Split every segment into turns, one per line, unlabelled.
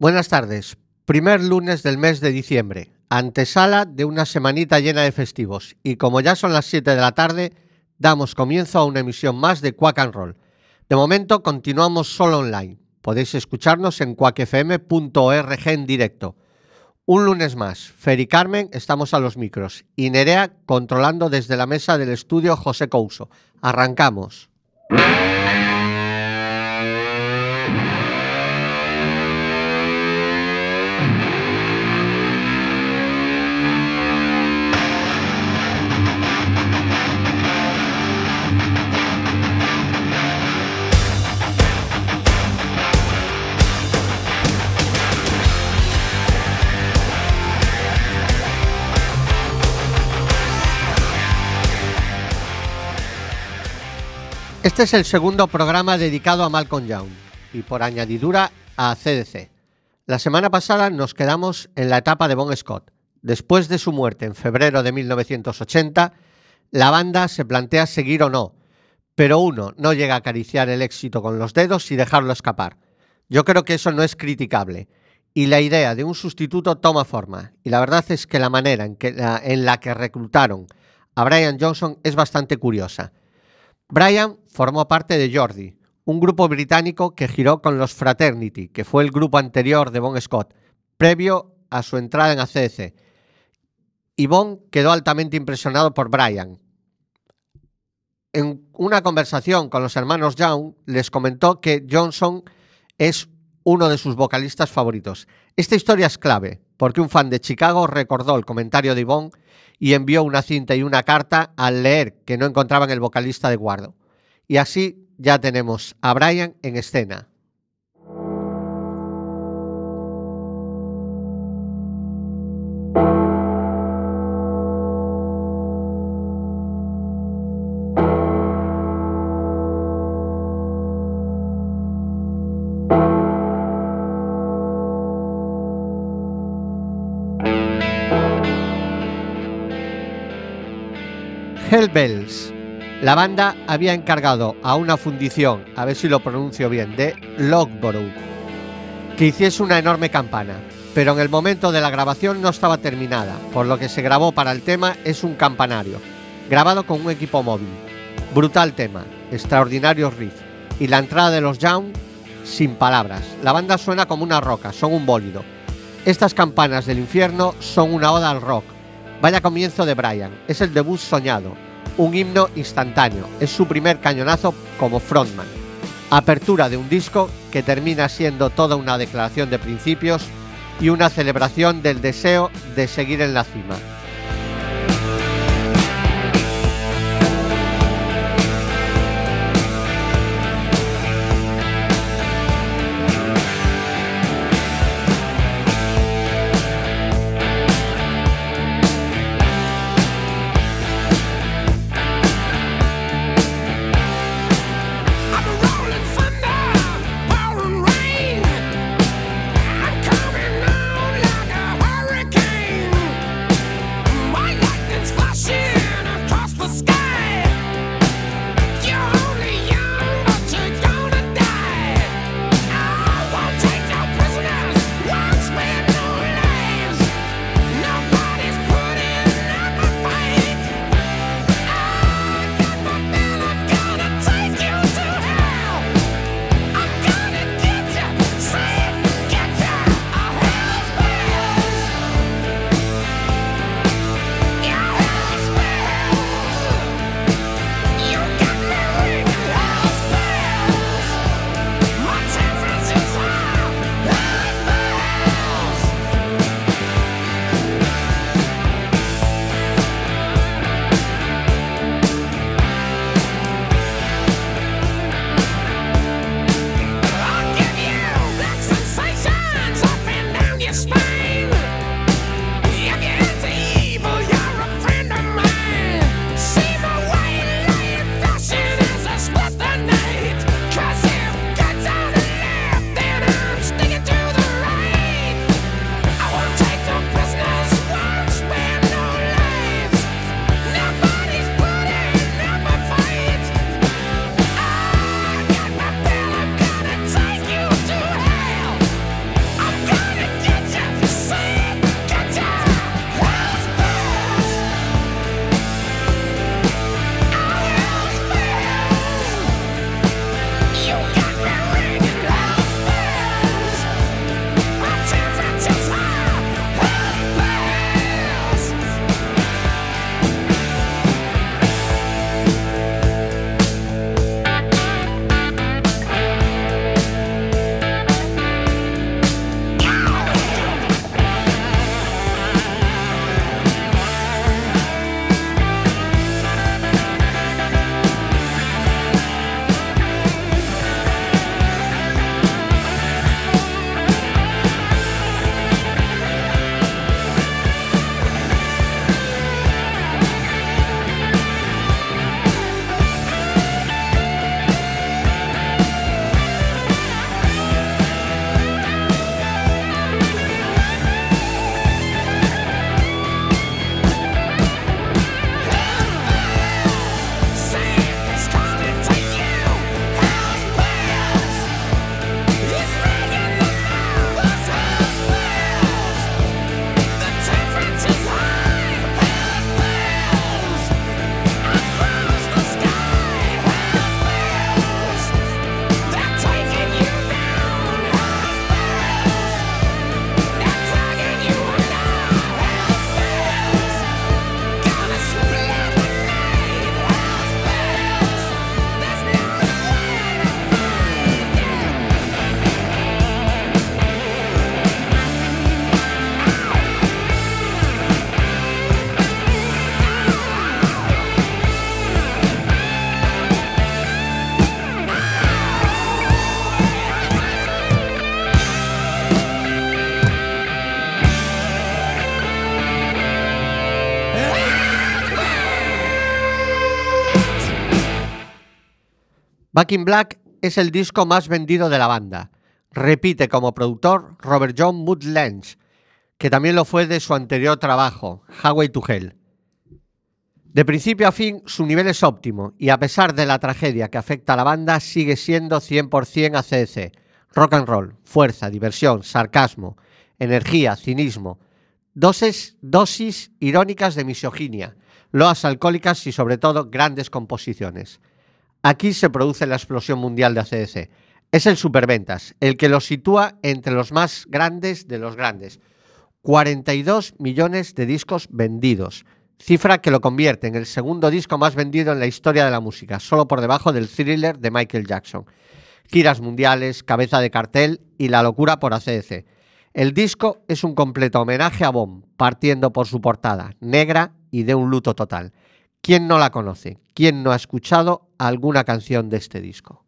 Buenas tardes. Primer lunes del mes de diciembre, antesala de una semanita llena de festivos. Y como ya son las 7 de la tarde, damos comienzo a una emisión más de Quack and Roll. De momento continuamos solo online. Podéis escucharnos en quackfm.org en directo. Un lunes más, Fer y Carmen estamos a los micros y Nerea controlando desde la mesa del estudio José Couso. Arrancamos. Este es el segundo programa dedicado a Malcolm Young y por añadidura a CDC. La semana pasada nos quedamos en la etapa de Bon Scott. Después de su muerte en febrero de 1980, la banda se plantea seguir o no, pero uno no llega a acariciar el éxito con los dedos y dejarlo escapar. Yo creo que eso no es criticable y la idea de un sustituto toma forma. Y la verdad es que la manera en, que, en la que reclutaron a Brian Johnson es bastante curiosa. Brian formó parte de Jordi, un grupo británico que giró con los Fraternity, que fue el grupo anterior de Bon Scott, previo a su entrada en ACDC. Y Bon quedó altamente impresionado por Brian. En una conversación con los hermanos Young, les comentó que Johnson es uno de sus vocalistas favoritos. Esta historia es clave, porque un fan de Chicago recordó el comentario de Yvonne y envió una cinta y una carta al leer que no encontraban el vocalista de Guardo. Y así ya tenemos a Brian en escena. La banda había encargado a una fundición, a ver si lo pronuncio bien, de Logborough, que hiciese una enorme campana, pero en el momento de la grabación no estaba terminada, por lo que se grabó para el tema es un campanario, grabado con un equipo móvil. Brutal tema, extraordinario riff, y la entrada de los Young sin palabras. La banda suena como una roca, son un bólido. Estas campanas del infierno son una oda al rock, Vaya comienzo de Brian, es el debut soñado, un himno instantáneo, es su primer cañonazo como frontman. Apertura de un disco que termina siendo toda una declaración de principios y una celebración del deseo de seguir en la cima. Back in Black es el disco más vendido de la banda. Repite como productor Robert John Mood que también lo fue de su anterior trabajo, Highway to Hell. De principio a fin, su nivel es óptimo y a pesar de la tragedia que afecta a la banda, sigue siendo 100% ACDC. Rock and roll, fuerza, diversión, sarcasmo, energía, cinismo, dosis irónicas de misoginia, loas alcohólicas y sobre todo grandes composiciones. Aquí se produce la explosión mundial de ACDC. Es el superventas, el que lo sitúa entre los más grandes de los grandes. 42 millones de discos vendidos, cifra que lo convierte en el segundo disco más vendido en la historia de la música, solo por debajo del thriller de Michael Jackson. Giras mundiales, cabeza de cartel y la locura por ACDC. El disco es un completo homenaje a Bomb, partiendo por su portada, negra y de un luto total. ¿Quién no la conoce? ¿Quién no ha escuchado alguna canción de este disco?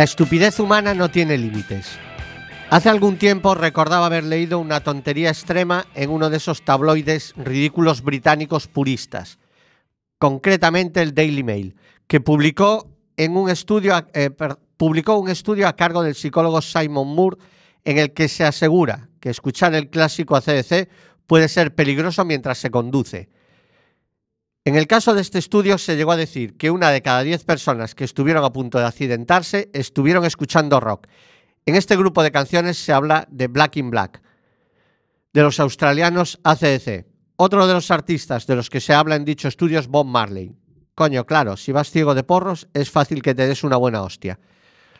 La estupidez humana no tiene límites. Hace algún tiempo recordaba haber leído una tontería extrema en uno de esos tabloides ridículos británicos puristas, concretamente el Daily Mail, que publicó, en un, estudio, eh, publicó un estudio a cargo del psicólogo Simon Moore en el que se asegura que escuchar el clásico ACDC puede ser peligroso mientras se conduce en el caso de este estudio se llegó a decir que una de cada diez personas que estuvieron a punto de accidentarse estuvieron escuchando rock. En este grupo de canciones se habla de Black in Black, de los australianos ACDC. Otro de los artistas de los que se habla en dicho estudio es Bob Marley. Coño, claro, si vas ciego de porros es fácil que te des una buena hostia.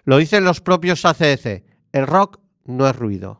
Lo dicen los propios ACDC, el rock no es ruido.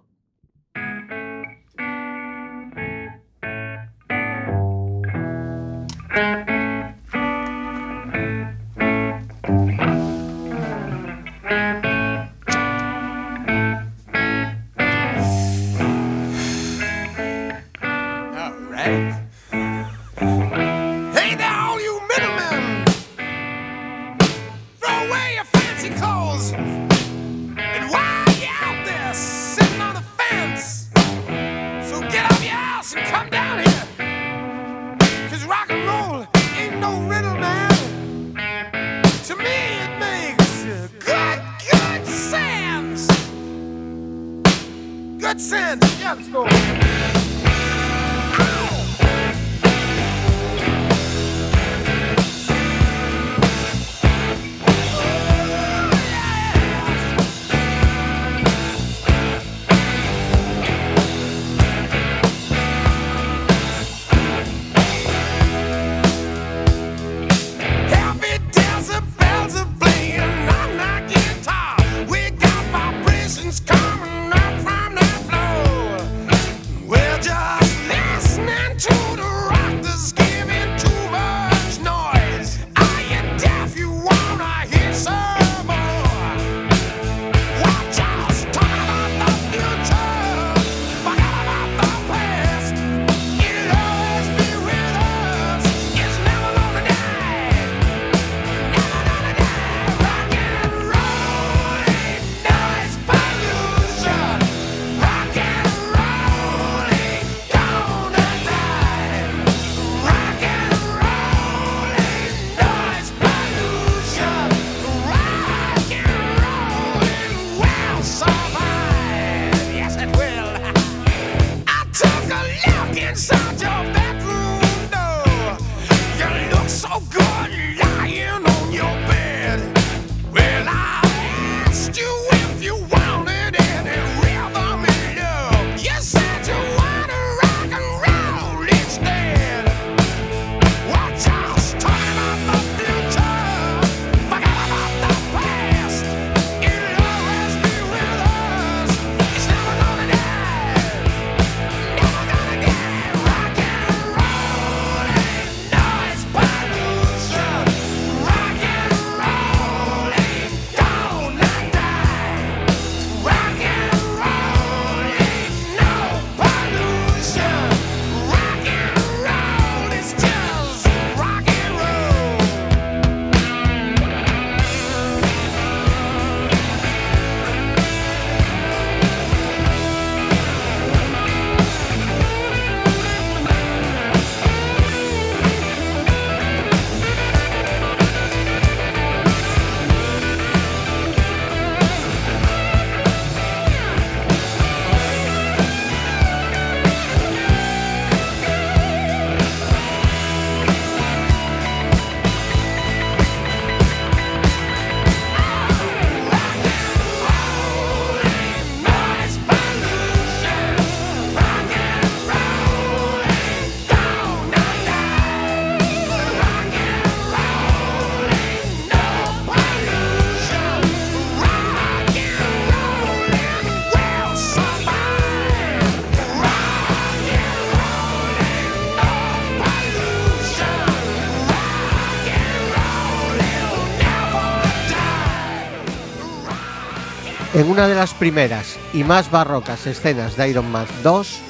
En una de las primeras y más barrocas escenas de Iron Man 2,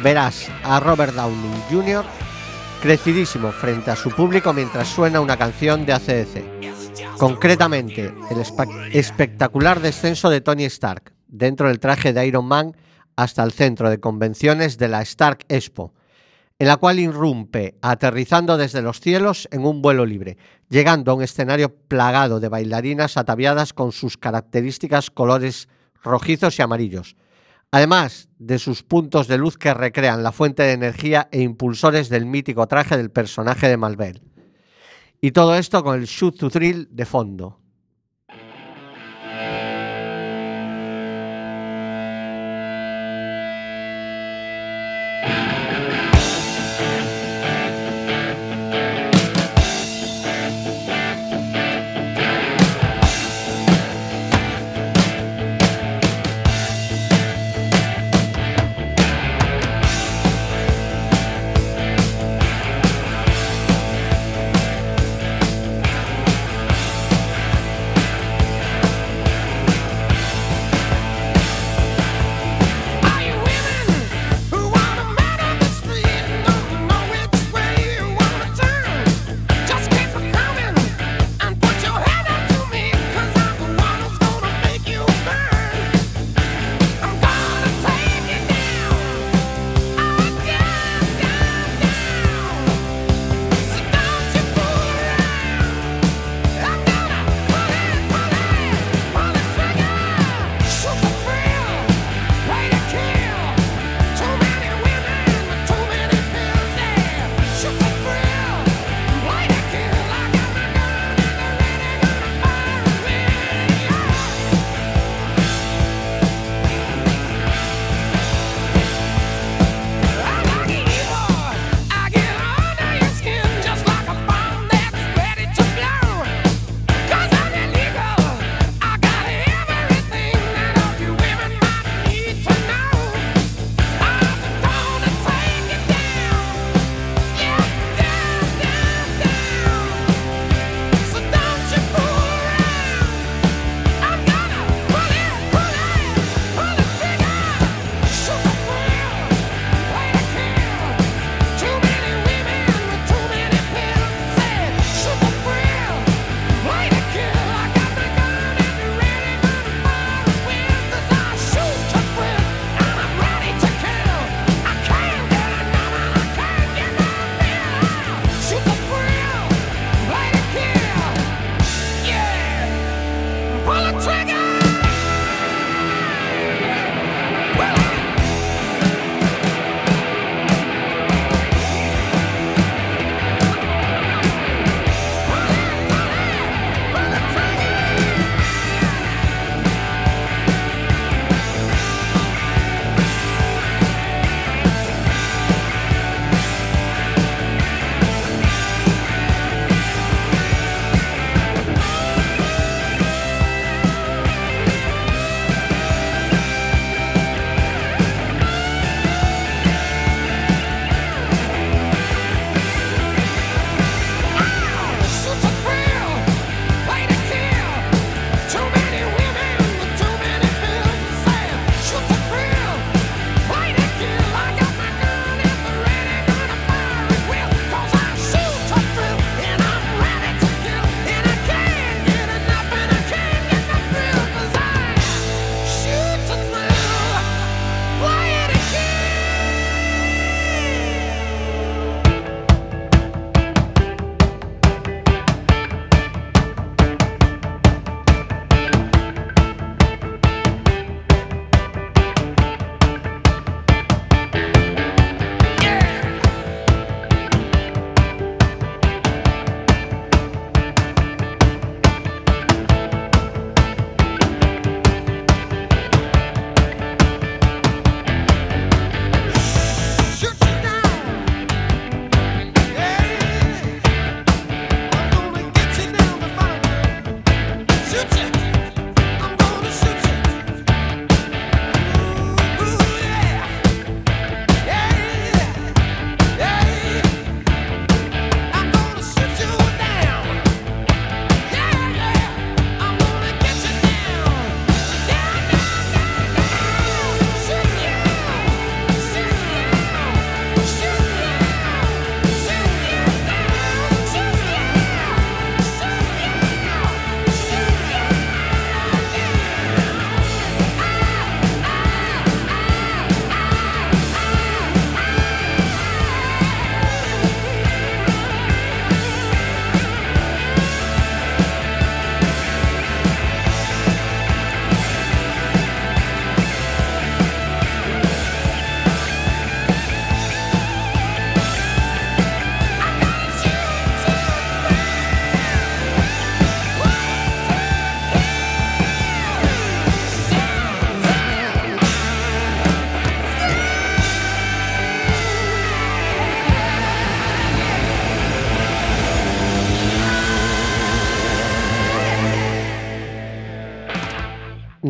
verás a Robert Downey Jr. crecidísimo frente a su público mientras suena una canción de ACDC.
Concretamente, el espectacular descenso de Tony Stark dentro del traje de Iron Man hasta el centro de convenciones de la Stark Expo, en la cual irrumpe aterrizando desde los cielos en un vuelo libre, llegando a un escenario plagado de bailarinas ataviadas con sus características colores rojizos y amarillos, además de sus puntos de luz que recrean la fuente de energía e impulsores del mítico traje del personaje de Malvel. Y todo esto con el shoot to thrill de fondo.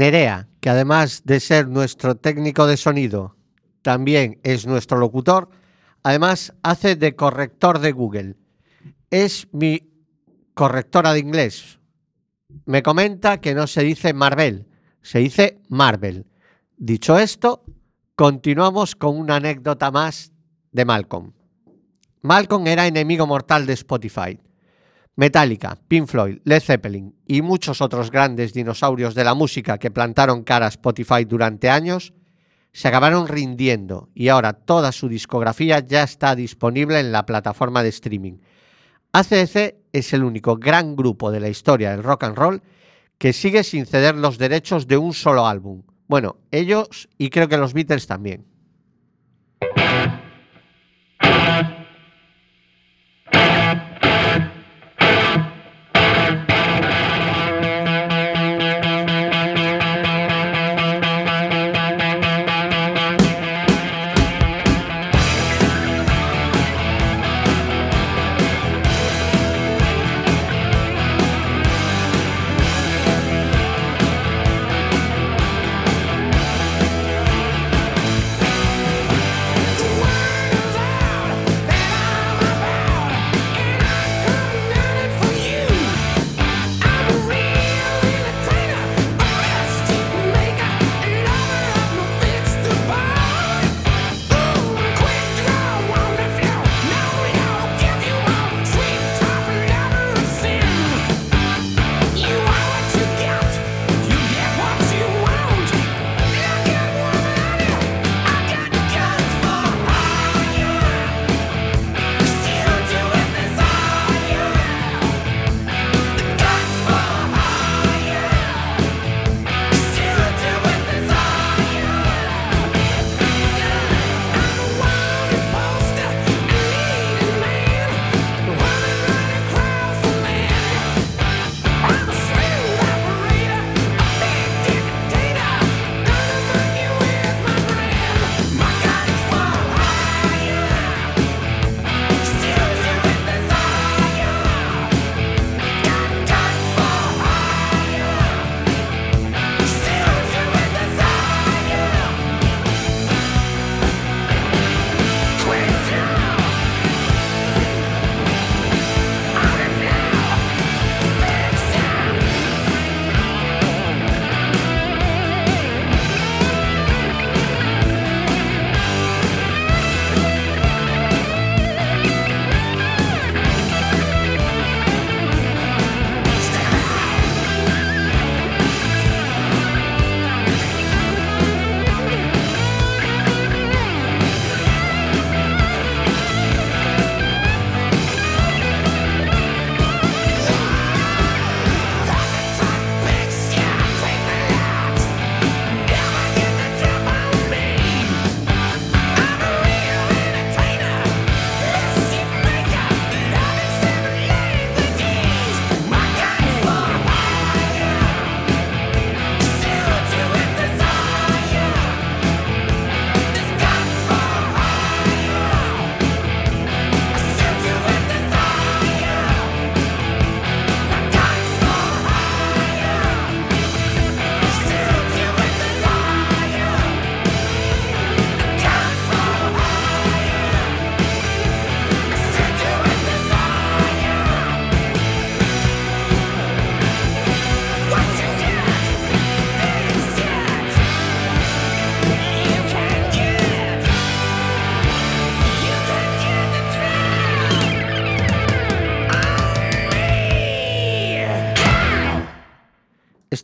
Nerea, que además de ser nuestro técnico de sonido, también es nuestro locutor, además hace de corrector de Google. Es mi correctora de inglés. Me comenta que no se dice Marvel, se dice Marvel. Dicho esto, continuamos con una anécdota más de Malcolm. Malcolm era enemigo mortal de Spotify. Metallica, Pink Floyd, Led Zeppelin y muchos otros grandes dinosaurios de la música que plantaron cara a Spotify durante años se acabaron rindiendo y ahora toda su discografía ya está disponible en la plataforma de streaming. ACDC es el único gran grupo de la historia del rock and roll que sigue sin ceder los derechos de un solo álbum. Bueno, ellos y creo que los Beatles también.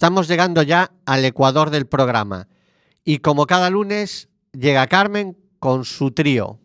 Estamos llegando ya al ecuador del programa y como cada lunes llega Carmen con su trío.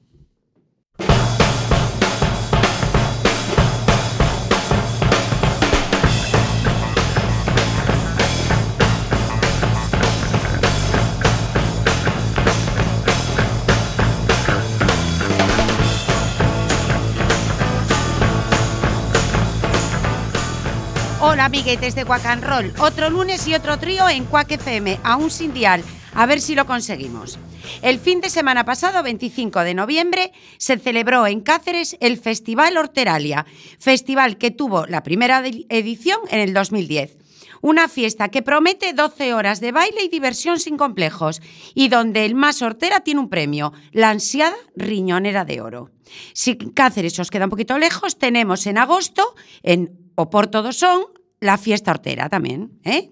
Hola, amiguetes de Quack and Roll. Otro lunes y otro trío en Quack FM, aún sin dial. A ver si lo conseguimos. El fin de semana pasado, 25 de noviembre, se celebró en Cáceres el Festival Horteralia, festival que tuvo la primera edición en el 2010. Una fiesta que promete 12 horas de baile y diversión sin complejos y donde el más hortera tiene un premio, la ansiada riñonera de oro. Si Cáceres os queda un poquito lejos, tenemos en agosto en Oporto do Son la fiesta hortera también. ¿eh?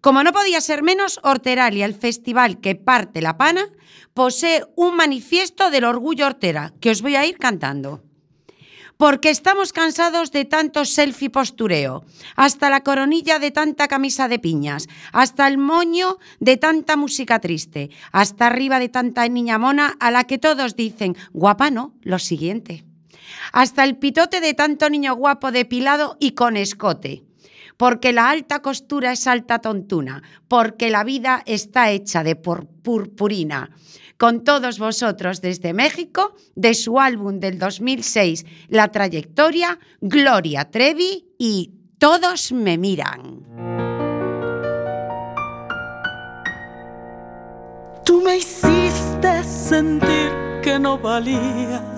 Como no podía ser menos, Horteralia, el festival que parte la pana, posee un manifiesto del orgullo hortera que os voy a ir cantando porque estamos cansados de tanto selfie postureo, hasta la coronilla de tanta camisa de piñas, hasta el moño de tanta música triste, hasta arriba de tanta niña mona a la que todos dicen, guapa no, lo siguiente. Hasta el pitote de tanto niño guapo depilado y con escote porque la alta costura es alta tontuna, porque la vida está hecha de purpurina con todos vosotros desde México, de su álbum del 2006, La trayectoria, Gloria Trevi y Todos me miran.
Tú me hiciste sentir que no valía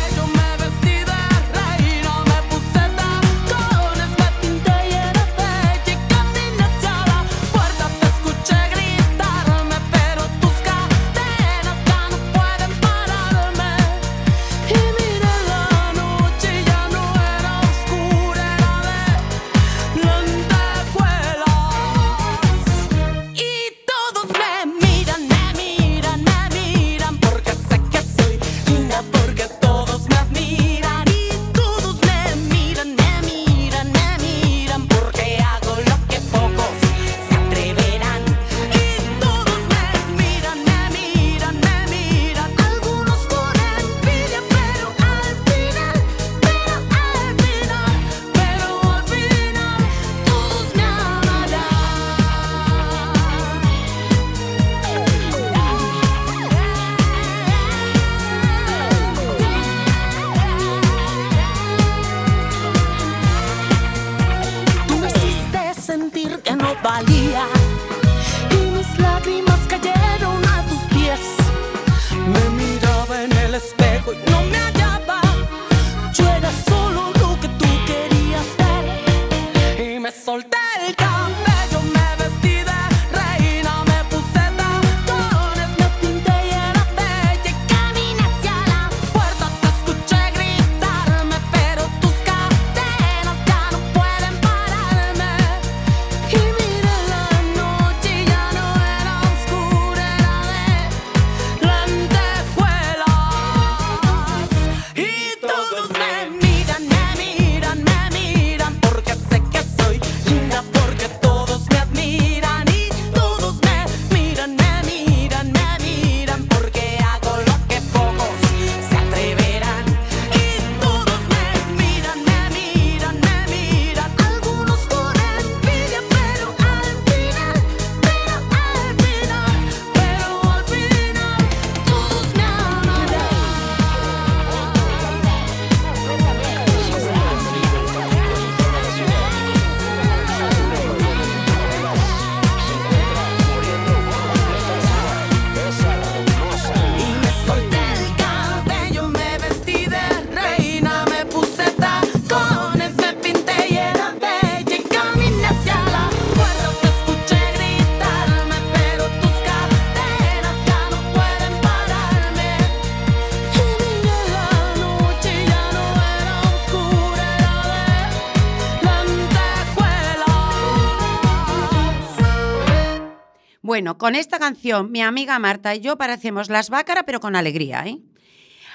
Bueno, con esta canción mi amiga Marta y yo parecemos las bácara, pero con alegría, ¿eh?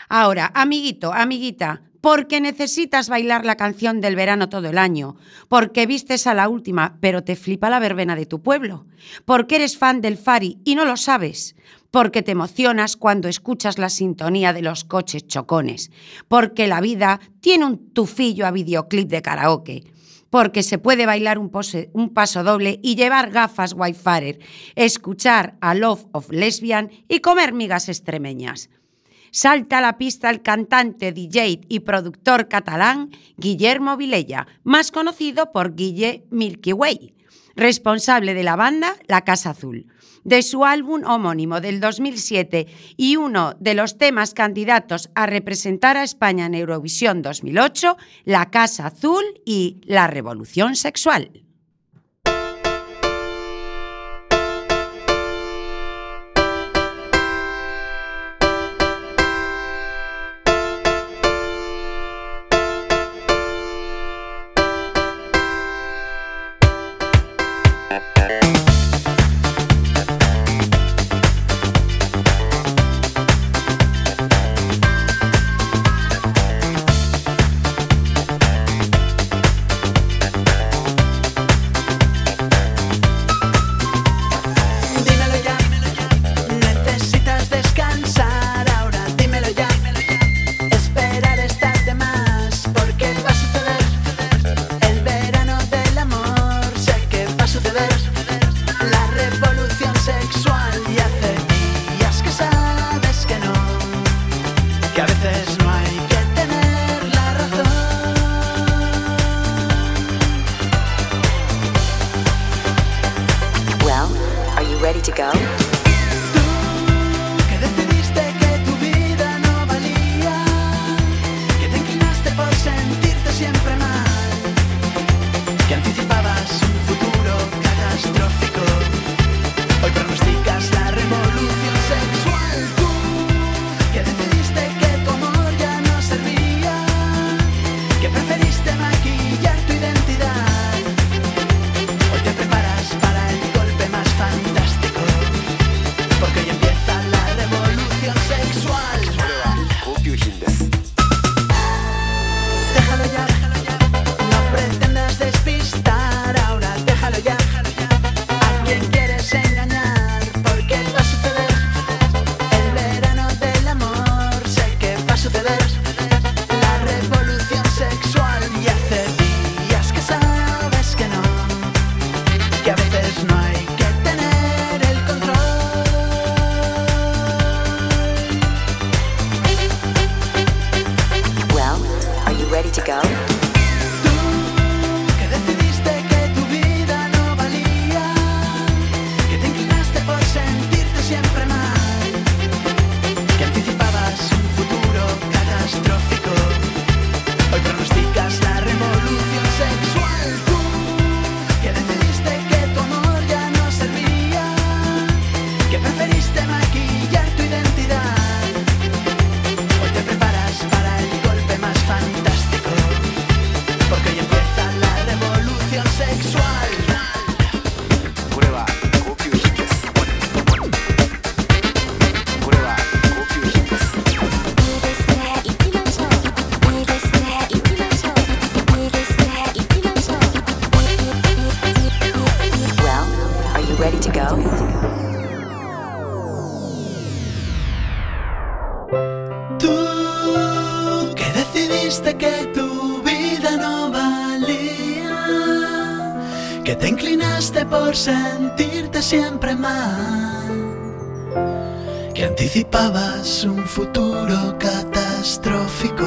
Ahora, amiguito, amiguita, porque necesitas bailar la canción del verano todo el año, porque vistes a la última, pero te flipa la verbena de tu pueblo, porque eres fan del Fari y no lo sabes, porque te emocionas cuando escuchas la sintonía de los coches chocones, porque la vida tiene un tufillo a videoclip de karaoke, porque se puede bailar un, pose, paso doble y llevar gafas wayfarer, escuchar a Love of Lesbian y comer migas extremeñas.
Salta a la pista el cantante, DJ y productor catalán Guillermo Vilella, más conocido por Guille Milky Way, responsable de la banda La Casa Azul de su álbum homónimo del 2007 y uno de los temas candidatos a representar a España en Eurovisión 2008, La Casa Azul y La Revolución Sexual.
Anticipabas un futuro catastrófico.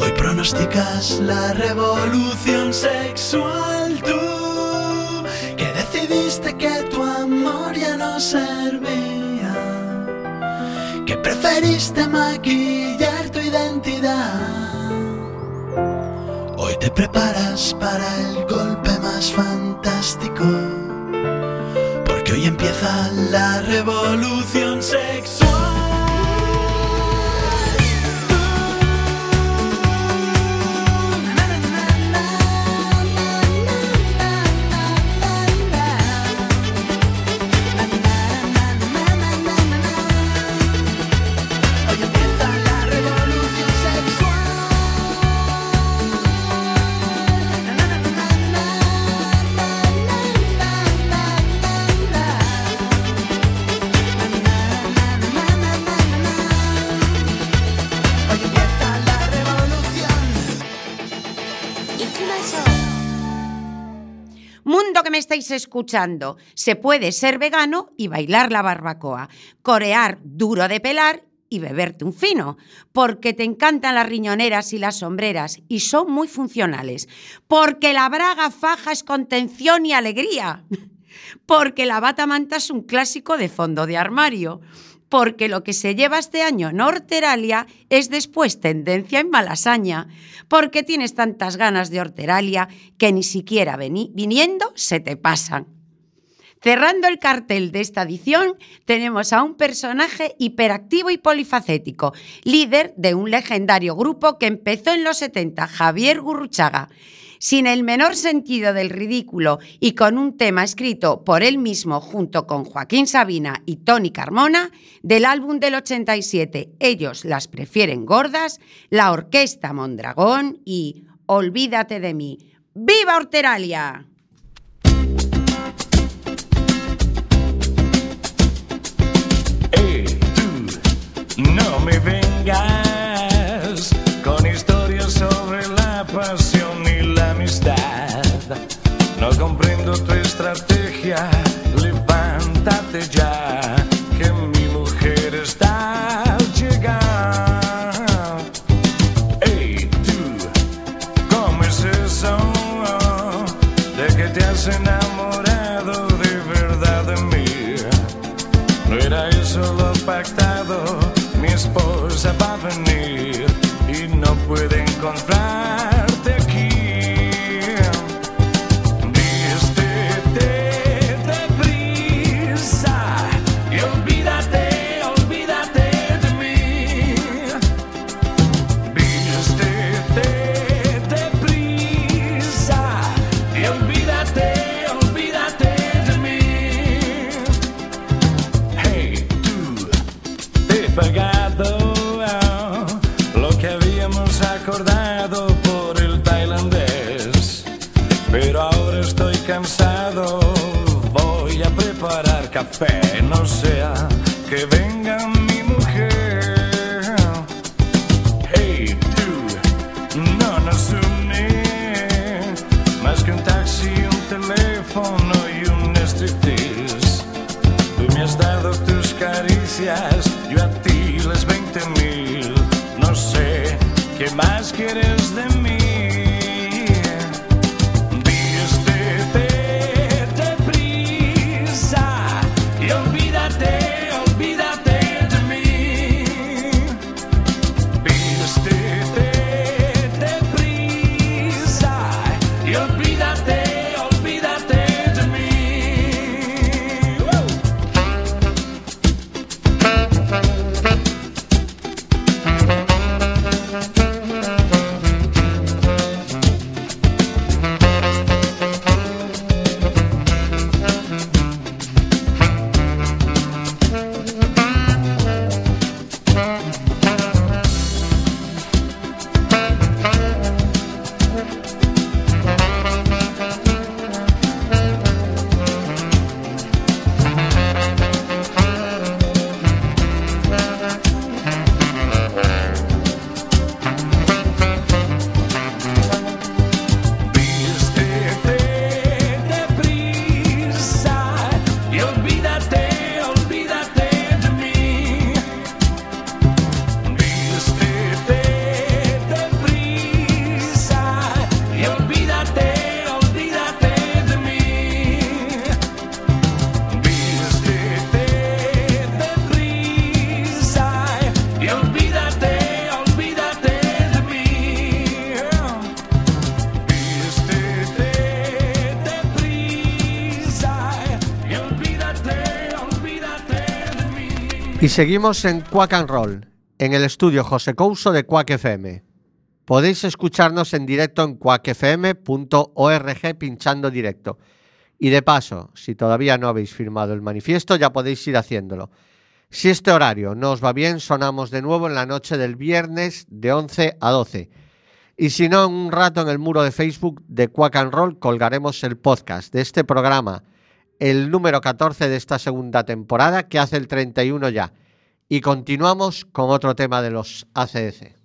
Hoy pronosticas la revolución sexual. Tú que decidiste que tu amor ya no servía. Que preferiste maquillar tu identidad. Hoy te preparas para el golpe más fantástico. Porque hoy empieza la
estáis escuchando, se puede ser vegano y bailar la barbacoa, corear duro de pelar
y beberte un fino, porque te encantan las riñoneras y las sombreras y son muy funcionales, porque la braga faja es contención y alegría, porque la bata manta es un clásico de fondo de armario porque lo que se lleva este año en Horteralia es después tendencia en Malasaña, porque tienes tantas ganas de Horteralia que ni siquiera viniendo se te pasan. Cerrando el cartel de esta edición, tenemos a un personaje hiperactivo y polifacético, líder de un legendario grupo que empezó en los 70, Javier Gurruchaga. Sin el menor sentido del ridículo y con un tema escrito por él mismo junto con Joaquín Sabina y Tony Carmona, del álbum del 87, Ellos las prefieren gordas, la Orquesta Mondragón y Olvídate de mí. ¡Viva Horteralia!
No me estrategia, levántate ya, que mi mujer está al llegar. Ey, tú, ¿cómo es eso? De que te has enamorado de verdad de mí. No era eso lo pactado, mi esposa va a venir y no puede encontrarte
seguimos en Quack and Roll, en el estudio José Couso de Quack FM. Podéis escucharnos en directo en quackfm.org pinchando directo. Y de paso, si todavía no habéis firmado el manifiesto, ya podéis ir haciéndolo. Si este horario no os va bien, sonamos de nuevo en la noche del viernes de 11 a 12. Y si no, en un rato en el muro de Facebook de Quack and Roll colgaremos el podcast de este programa, el número 14 de esta segunda temporada, que hace el 31 ya. Y continuamos con otro tema de los ACDC.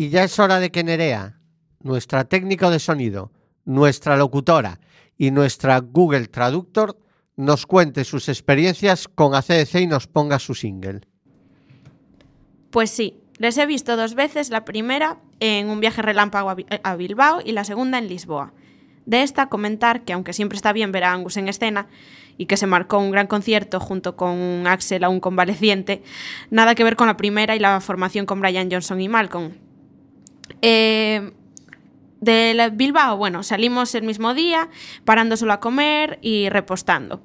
Y ya es hora de que Nerea, nuestra técnico de sonido, nuestra locutora y nuestra Google Traductor nos cuente sus experiencias con ACDC y nos ponga su single.
Pues sí, les he visto dos veces, la primera en un viaje relámpago a Bi- a Bilbao y la segunda en Lisboa. De esta comentar que aunque siempre está bien ver a Angus en escena y que se marcó un gran concierto junto con un Axel aún convaleciente, nada que ver con la primera y la formación con Brian Johnson y Malcolm. Eh, de Bilbao, bueno, salimos el mismo día, parando solo a comer y repostando.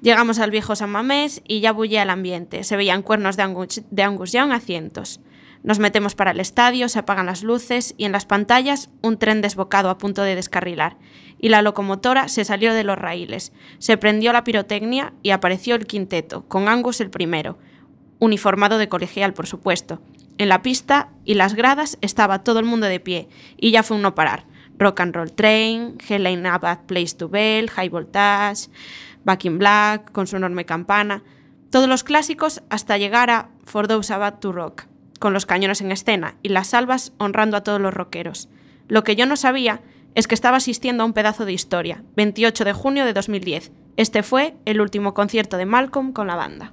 Llegamos al viejo San Mamés y ya bullía el ambiente. Se veían cuernos de Angus, de Angus Young a cientos. Nos metemos para el estadio, se apagan las luces y en las pantallas un tren desbocado a punto de descarrilar. Y la locomotora se salió de los raíles. Se prendió la pirotecnia y apareció el quinteto, con Angus el primero, uniformado de colegial, por supuesto. En la pista y las gradas estaba todo el mundo de pie y ya fue un no parar. Rock and Roll Train, Helen Abbott Place to Bell, High Voltage, Back in Black, con su enorme campana. Todos los clásicos hasta llegar a For Those About to Rock, con los cañones en escena y las salvas honrando a todos los rockeros. Lo que yo no sabía es que estaba asistiendo a un pedazo de historia, 28 de junio de 2010. Este fue el último concierto de Malcolm con la banda.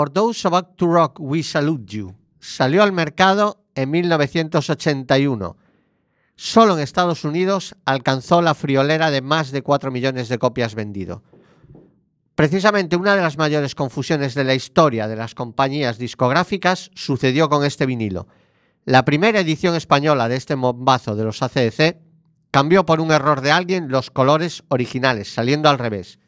For Those About to Rock, We Salute You salió al mercado en 1981. Solo en Estados Unidos alcanzó la friolera de más de 4 millones de copias vendido. Precisamente una de las mayores confusiones de la historia de las compañías discográficas sucedió con este vinilo. La primera edición española de este bombazo de los ACDC cambió por un error de alguien los colores originales, saliendo al revés.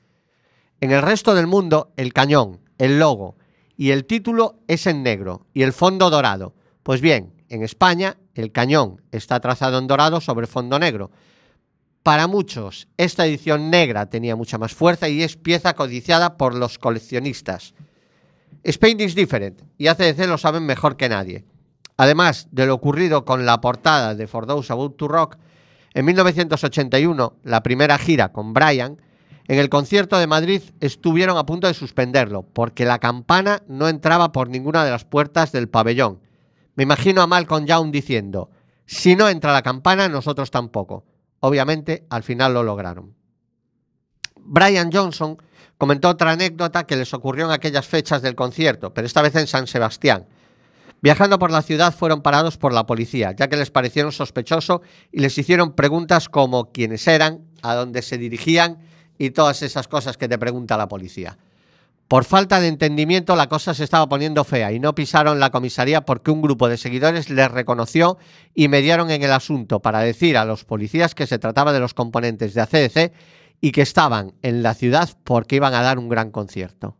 En el resto del mundo, el cañón, el logo y el título es en negro y el fondo dorado. Pues bien, en España el cañón está trazado en dorado sobre fondo negro. Para muchos, esta edición negra tenía mucha más fuerza y es pieza codiciada por los coleccionistas. Spain is different y ACDC lo saben mejor que nadie. Además de lo ocurrido con la portada de For Those About to Rock, en 1981, la primera gira con Brian, en el concierto de Madrid estuvieron a punto de suspenderlo, porque la campana no entraba por ninguna de las puertas del pabellón. Me imagino a Malcolm Young diciendo, si no entra la campana, nosotros tampoco. Obviamente, al final lo lograron. Brian Johnson comentó otra anécdota que les ocurrió en aquellas fechas del concierto, pero esta vez en San Sebastián. Viajando por la ciudad fueron parados por la policía, ya que les parecieron sospechoso y les hicieron preguntas como quiénes eran, a dónde se dirigían y todas esas cosas que te pregunta la policía. Por falta de entendimiento la cosa se estaba poniendo fea y no pisaron la comisaría porque un grupo de seguidores les reconoció y mediaron en el asunto para decir a los policías que se trataba de los componentes de ACDC y que estaban en la ciudad porque iban a dar un gran concierto.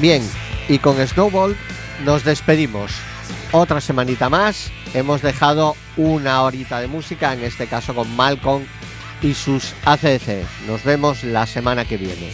Bien, y con Snowball nos despedimos. Otra semanita más. Hemos dejado una horita de música, en este caso con Malcolm y sus ACDC. Nos vemos la semana que viene.